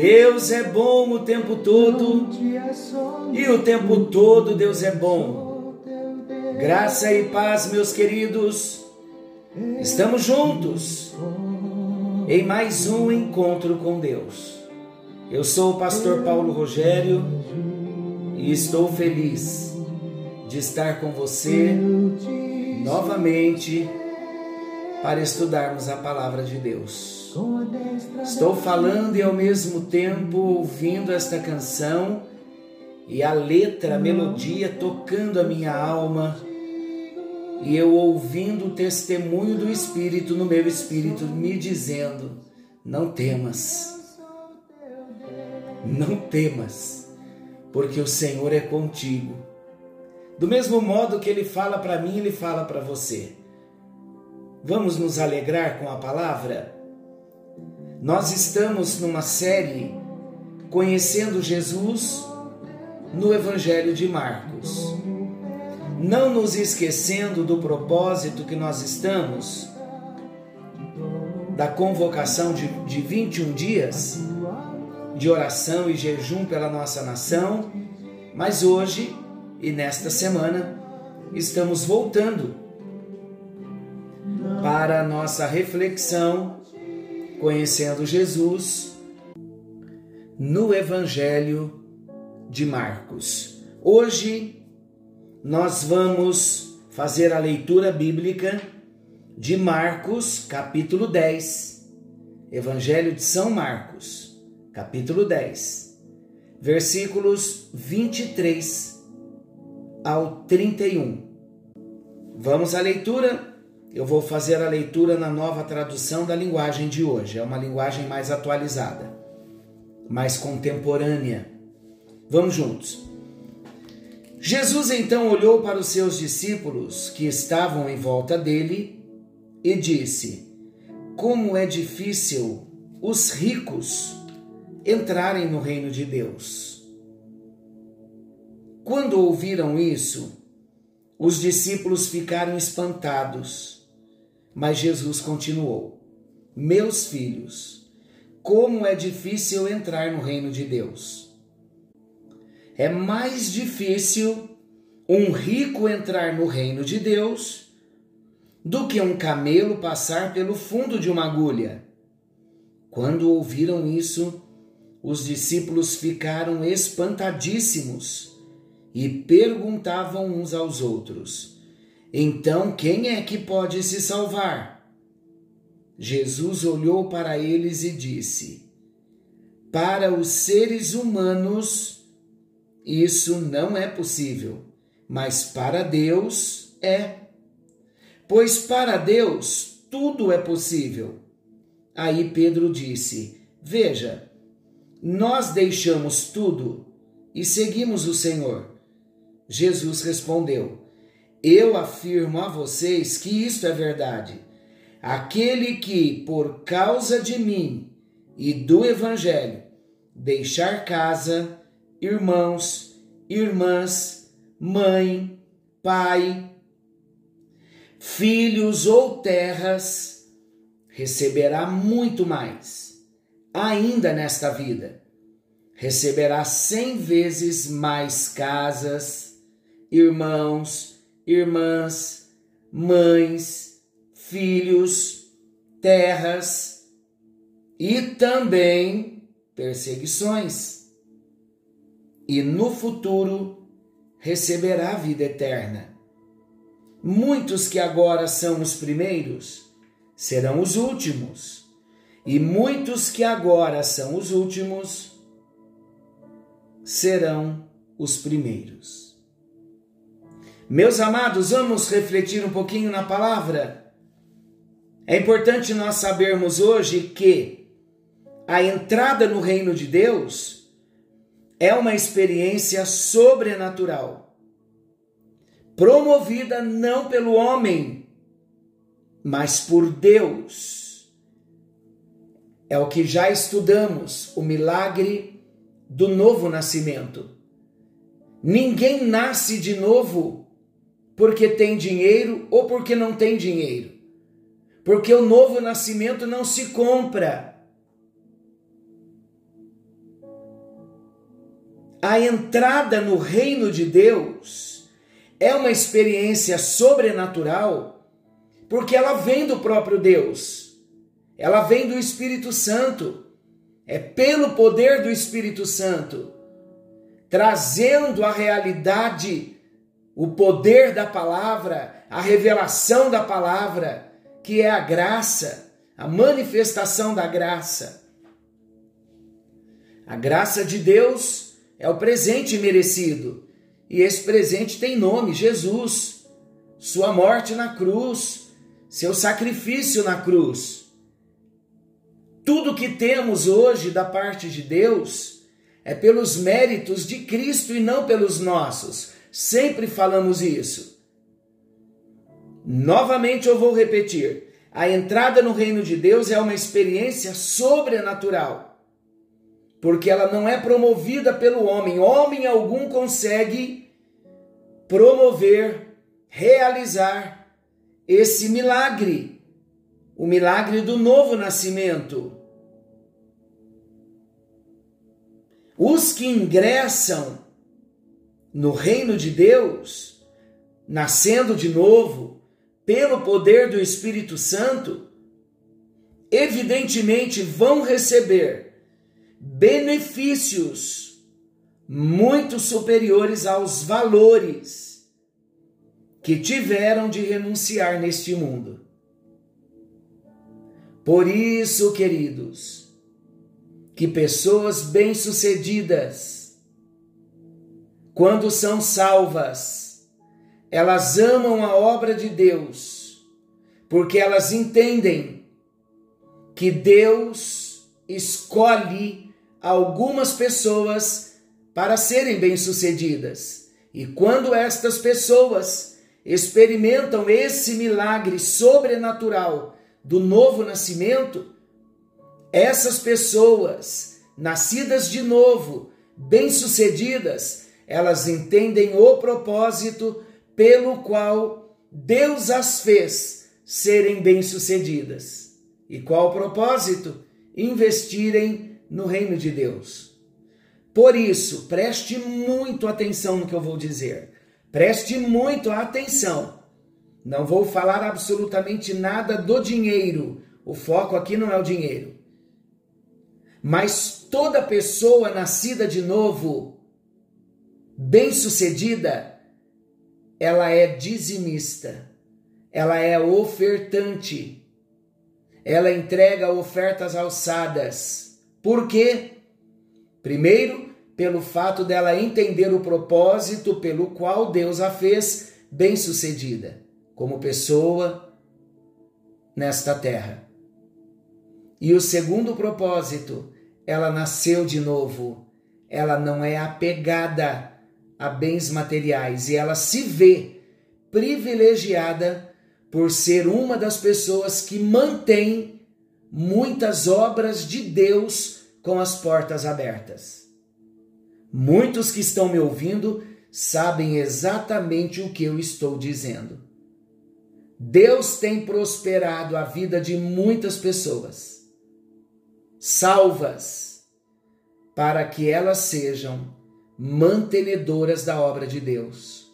Deus é bom o tempo todo e o tempo todo Deus é bom. Graça e paz, meus queridos. Estamos juntos em mais um encontro com Deus. Eu sou o pastor Paulo Rogério e estou feliz de estar com você novamente para estudarmos a palavra de Deus. Estou falando e ao mesmo tempo ouvindo esta canção e a letra, a melodia tocando a minha alma e eu ouvindo o testemunho do Espírito no meu espírito me dizendo: não temas, não temas, porque o Senhor é contigo. Do mesmo modo que Ele fala para mim, Ele fala para você. Vamos nos alegrar com a palavra? Nós estamos numa série conhecendo Jesus no Evangelho de Marcos. Não nos esquecendo do propósito que nós estamos, da convocação de, de 21 dias de oração e jejum pela nossa nação, mas hoje e nesta semana estamos voltando para a nossa reflexão conhecendo Jesus no Evangelho de Marcos. Hoje nós vamos fazer a leitura bíblica de Marcos, capítulo 10. Evangelho de São Marcos, capítulo 10, versículos 23 ao 31. Vamos à leitura eu vou fazer a leitura na nova tradução da linguagem de hoje. É uma linguagem mais atualizada, mais contemporânea. Vamos juntos. Jesus então olhou para os seus discípulos que estavam em volta dele e disse: Como é difícil os ricos entrarem no reino de Deus. Quando ouviram isso, os discípulos ficaram espantados mas Jesus continuou: Meus filhos, como é difícil entrar no reino de Deus. É mais difícil um rico entrar no reino de Deus do que um camelo passar pelo fundo de uma agulha. Quando ouviram isso, os discípulos ficaram espantadíssimos e perguntavam uns aos outros: então, quem é que pode se salvar? Jesus olhou para eles e disse: Para os seres humanos, isso não é possível, mas para Deus é. Pois para Deus tudo é possível. Aí Pedro disse: Veja, nós deixamos tudo e seguimos o Senhor. Jesus respondeu: eu afirmo a vocês que isto é verdade. Aquele que, por causa de mim e do Evangelho, deixar casa, irmãos, irmãs, mãe, pai, filhos ou terras, receberá muito mais, ainda nesta vida. Receberá cem vezes mais casas, irmãos, irmãs, mães, filhos, terras e também perseguições. E no futuro receberá a vida eterna. Muitos que agora são os primeiros serão os últimos, e muitos que agora são os últimos serão os primeiros. Meus amados, vamos refletir um pouquinho na palavra. É importante nós sabermos hoje que a entrada no reino de Deus é uma experiência sobrenatural, promovida não pelo homem, mas por Deus. É o que já estudamos, o milagre do novo nascimento. Ninguém nasce de novo porque tem dinheiro ou porque não tem dinheiro. Porque o novo nascimento não se compra. A entrada no reino de Deus é uma experiência sobrenatural porque ela vem do próprio Deus. Ela vem do Espírito Santo. É pelo poder do Espírito Santo trazendo a realidade, o poder da palavra, a revelação da palavra, que é a graça, a manifestação da graça. A graça de Deus é o presente merecido, e esse presente tem nome: Jesus, sua morte na cruz, seu sacrifício na cruz. Tudo que temos hoje da parte de Deus é pelos méritos de Cristo e não pelos nossos. Sempre falamos isso. Novamente eu vou repetir: a entrada no reino de Deus é uma experiência sobrenatural, porque ela não é promovida pelo homem. Homem algum consegue promover, realizar esse milagre, o milagre do novo nascimento. Os que ingressam no reino de Deus, nascendo de novo, pelo poder do Espírito Santo, evidentemente vão receber benefícios muito superiores aos valores que tiveram de renunciar neste mundo. Por isso, queridos, que pessoas bem-sucedidas, quando são salvas, elas amam a obra de Deus, porque elas entendem que Deus escolhe algumas pessoas para serem bem-sucedidas. E quando estas pessoas experimentam esse milagre sobrenatural do novo nascimento, essas pessoas, nascidas de novo, bem-sucedidas, elas entendem o propósito pelo qual Deus as fez serem bem-sucedidas. E qual o propósito? Investirem no reino de Deus. Por isso, preste muito atenção no que eu vou dizer. Preste muito atenção. Não vou falar absolutamente nada do dinheiro. O foco aqui não é o dinheiro. Mas toda pessoa nascida de novo, bem-sucedida, ela é dizimista, ela é ofertante, ela entrega ofertas alçadas. Por quê? Primeiro, pelo fato dela entender o propósito pelo qual Deus a fez bem-sucedida, como pessoa nesta terra. E o segundo propósito, ela nasceu de novo. Ela não é apegada a bens materiais e ela se vê privilegiada por ser uma das pessoas que mantém muitas obras de Deus com as portas abertas. Muitos que estão me ouvindo sabem exatamente o que eu estou dizendo. Deus tem prosperado a vida de muitas pessoas salvas, para que elas sejam mantenedoras da obra de Deus,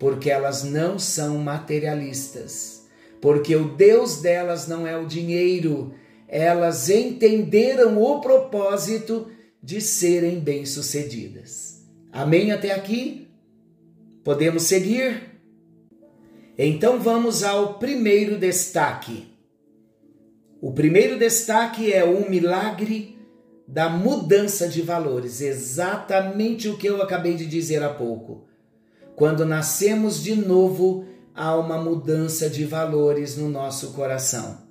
porque elas não são materialistas, porque o Deus delas não é o dinheiro, elas entenderam o propósito de serem bem-sucedidas. Amém até aqui? Podemos seguir? Então vamos ao primeiro destaque. O primeiro destaque é o milagre da mudança de valores, exatamente o que eu acabei de dizer há pouco. Quando nascemos de novo, há uma mudança de valores no nosso coração.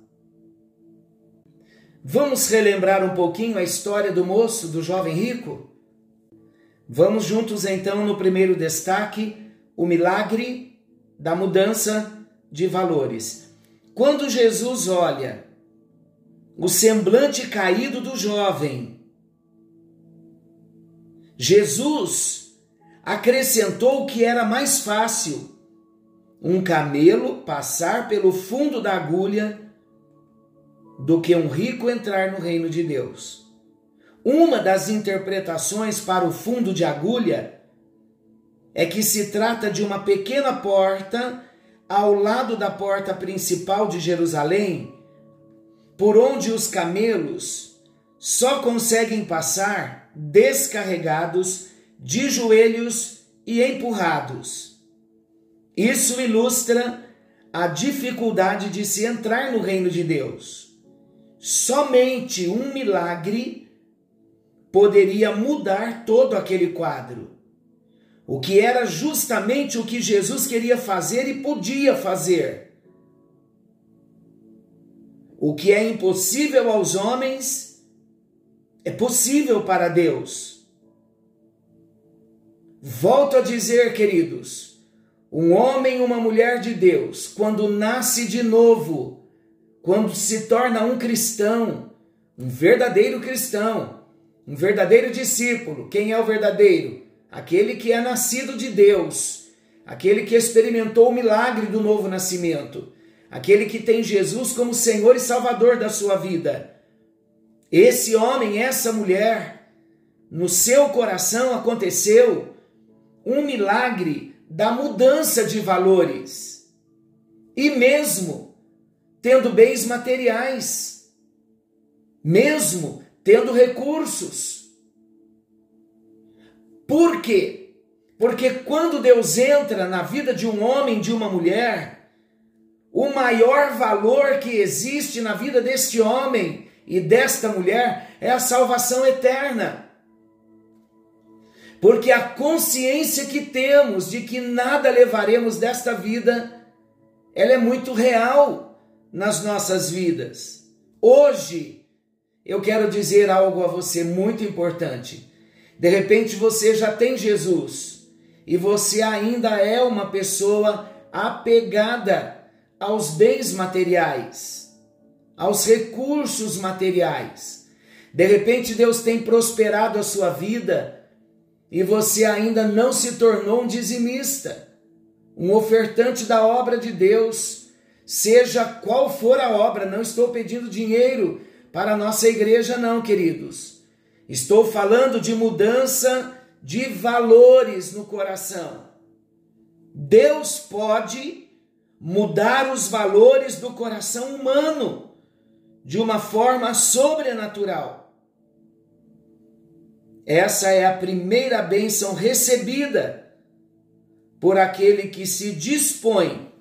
Vamos relembrar um pouquinho a história do moço, do jovem rico? Vamos juntos então no primeiro destaque, o milagre da mudança de valores. Quando Jesus olha o semblante caído do jovem, Jesus acrescentou que era mais fácil um camelo passar pelo fundo da agulha do que um rico entrar no reino de Deus. Uma das interpretações para o fundo de agulha é que se trata de uma pequena porta ao lado da porta principal de Jerusalém, por onde os camelos só conseguem passar descarregados, de joelhos e empurrados. Isso ilustra a dificuldade de se entrar no reino de Deus. Somente um milagre poderia mudar todo aquele quadro. O que era justamente o que Jesus queria fazer e podia fazer. O que é impossível aos homens é possível para Deus. Volto a dizer, queridos, um homem e uma mulher de Deus, quando nasce de novo, quando se torna um cristão, um verdadeiro cristão, um verdadeiro discípulo, quem é o verdadeiro? aquele que é nascido de Deus, aquele que experimentou o milagre do novo nascimento, aquele que tem Jesus como Senhor e Salvador da sua vida. Esse homem, essa mulher, no seu coração aconteceu um milagre da mudança de valores. E mesmo tendo bens materiais, mesmo tendo recursos, por quê? Porque quando Deus entra na vida de um homem, de uma mulher, o maior valor que existe na vida deste homem e desta mulher é a salvação eterna. Porque a consciência que temos de que nada levaremos desta vida, ela é muito real nas nossas vidas. Hoje, eu quero dizer algo a você muito importante. De repente você já tem Jesus e você ainda é uma pessoa apegada aos bens materiais, aos recursos materiais. De repente Deus tem prosperado a sua vida e você ainda não se tornou um dizimista, um ofertante da obra de Deus, seja qual for a obra. Não estou pedindo dinheiro para a nossa igreja, não, queridos. Estou falando de mudança de valores no coração. Deus pode mudar os valores do coração humano de uma forma sobrenatural. Essa é a primeira bênção recebida por aquele que se dispõe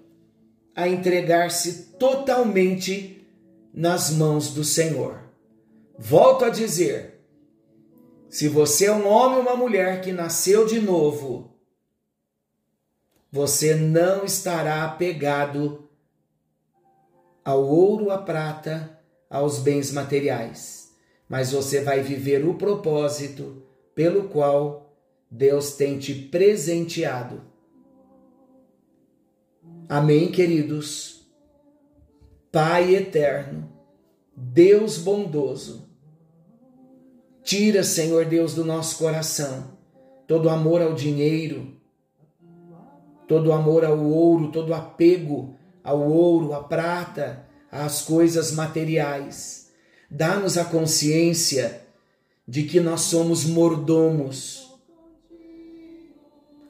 a entregar-se totalmente nas mãos do Senhor. Volto a dizer, se você é um homem ou uma mulher que nasceu de novo, você não estará apegado ao ouro, à prata, aos bens materiais, mas você vai viver o propósito pelo qual Deus tem te presenteado. Amém, queridos? Pai eterno, Deus bondoso, Tira, Senhor Deus, do nosso coração todo amor ao dinheiro, todo amor ao ouro, todo apego ao ouro, à prata, às coisas materiais. Dá-nos a consciência de que nós somos mordomos.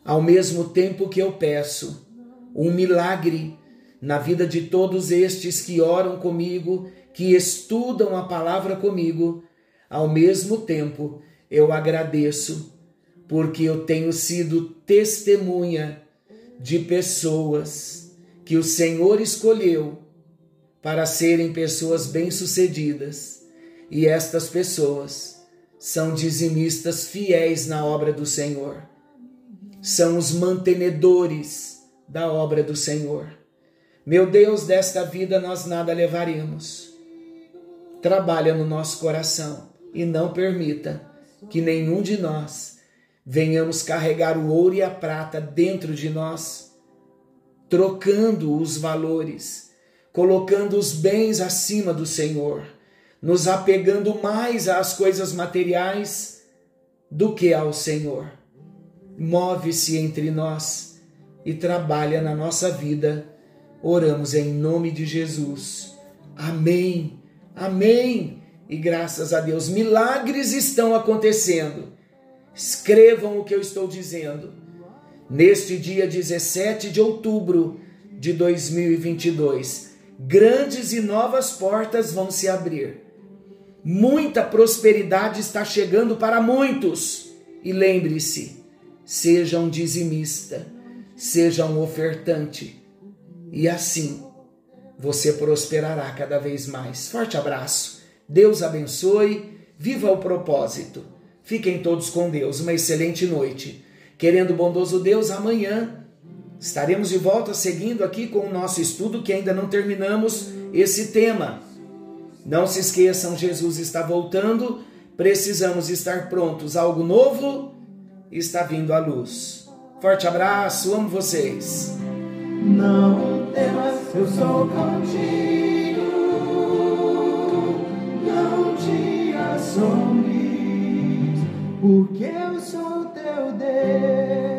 Ao mesmo tempo que eu peço um milagre na vida de todos estes que oram comigo, que estudam a palavra comigo, ao mesmo tempo, eu agradeço porque eu tenho sido testemunha de pessoas que o Senhor escolheu para serem pessoas bem-sucedidas, e estas pessoas são dizimistas fiéis na obra do Senhor. São os mantenedores da obra do Senhor. Meu Deus, desta vida nós nada levaremos. Trabalha no nosso coração e não permita que nenhum de nós venhamos carregar o ouro e a prata dentro de nós, trocando os valores, colocando os bens acima do Senhor, nos apegando mais às coisas materiais do que ao Senhor. Move-se entre nós e trabalha na nossa vida. Oramos em nome de Jesus. Amém. Amém. E graças a Deus, milagres estão acontecendo. Escrevam o que eu estou dizendo. Neste dia 17 de outubro de 2022, grandes e novas portas vão se abrir. Muita prosperidade está chegando para muitos. E lembre-se, seja um dizimista, seja um ofertante. E assim você prosperará cada vez mais. Forte abraço. Deus abençoe. Viva o propósito. Fiquem todos com Deus. Uma excelente noite. Querendo bondoso Deus, amanhã estaremos de volta seguindo aqui com o nosso estudo que ainda não terminamos esse tema. Não se esqueçam, Jesus está voltando. Precisamos estar prontos. Algo novo está vindo à luz. Forte abraço, amo vocês. Não temas, eu sou contigo. porque eu sou teu Deus.